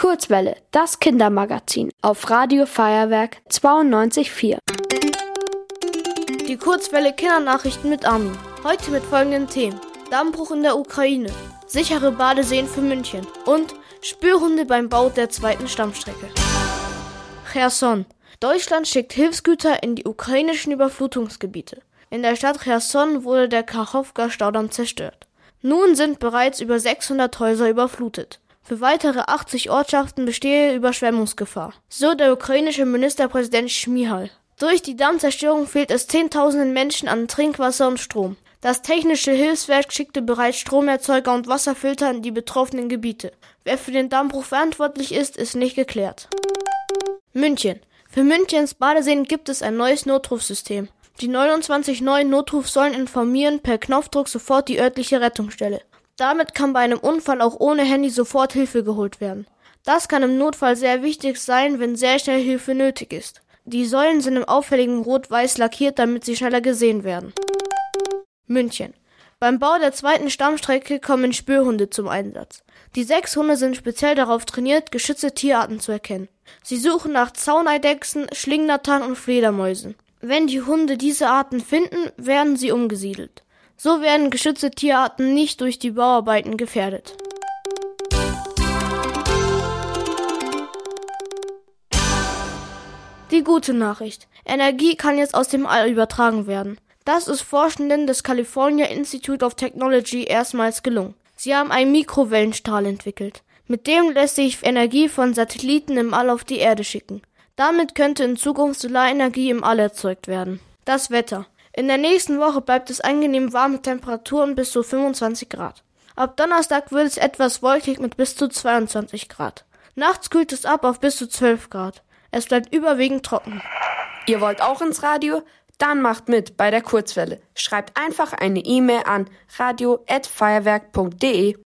Kurzwelle, das Kindermagazin auf Radio Feuerwerk 92.4. Die Kurzwelle Kindernachrichten mit Armin. Heute mit folgenden Themen. Dammbruch in der Ukraine, sichere Badeseen für München und Spürhunde beim Bau der zweiten Stammstrecke. Cherson. Deutschland schickt Hilfsgüter in die ukrainischen Überflutungsgebiete. In der Stadt Cherson wurde der Kachowka-Staudamm zerstört. Nun sind bereits über 600 Häuser überflutet. Für weitere 80 Ortschaften bestehe Überschwemmungsgefahr, so der ukrainische Ministerpräsident Schmihal. Durch die Dammzerstörung fehlt es Zehntausenden Menschen an Trinkwasser und Strom. Das technische Hilfswerk schickte bereits Stromerzeuger und Wasserfilter in die betroffenen Gebiete. Wer für den Dammbruch verantwortlich ist, ist nicht geklärt. München. Für Münchens Badeseen gibt es ein neues Notrufsystem. Die 29 neuen Notruf sollen informieren per Knopfdruck sofort die örtliche Rettungsstelle. Damit kann bei einem Unfall auch ohne Handy sofort Hilfe geholt werden. Das kann im Notfall sehr wichtig sein, wenn sehr schnell Hilfe nötig ist. Die Säulen sind im auffälligen Rot-Weiß lackiert, damit sie schneller gesehen werden. München. Beim Bau der zweiten Stammstrecke kommen Spürhunde zum Einsatz. Die sechs Hunde sind speziell darauf trainiert, geschützte Tierarten zu erkennen. Sie suchen nach Zauneidechsen, Schlingnattern und Fledermäusen. Wenn die Hunde diese Arten finden, werden sie umgesiedelt. So werden geschützte Tierarten nicht durch die Bauarbeiten gefährdet. Die gute Nachricht. Energie kann jetzt aus dem All übertragen werden. Das ist Forschenden des California Institute of Technology erstmals gelungen. Sie haben einen Mikrowellenstrahl entwickelt. Mit dem lässt sich Energie von Satelliten im All auf die Erde schicken. Damit könnte in Zukunft Solarenergie im All erzeugt werden. Das Wetter. In der nächsten Woche bleibt es angenehm warme Temperaturen bis zu 25 Grad. Ab Donnerstag wird es etwas wolkig mit bis zu 22 Grad. Nachts kühlt es ab auf bis zu 12 Grad. Es bleibt überwiegend trocken. Ihr wollt auch ins Radio? Dann macht mit bei der Kurzwelle. Schreibt einfach eine E-Mail an radio@feuerwerk.de.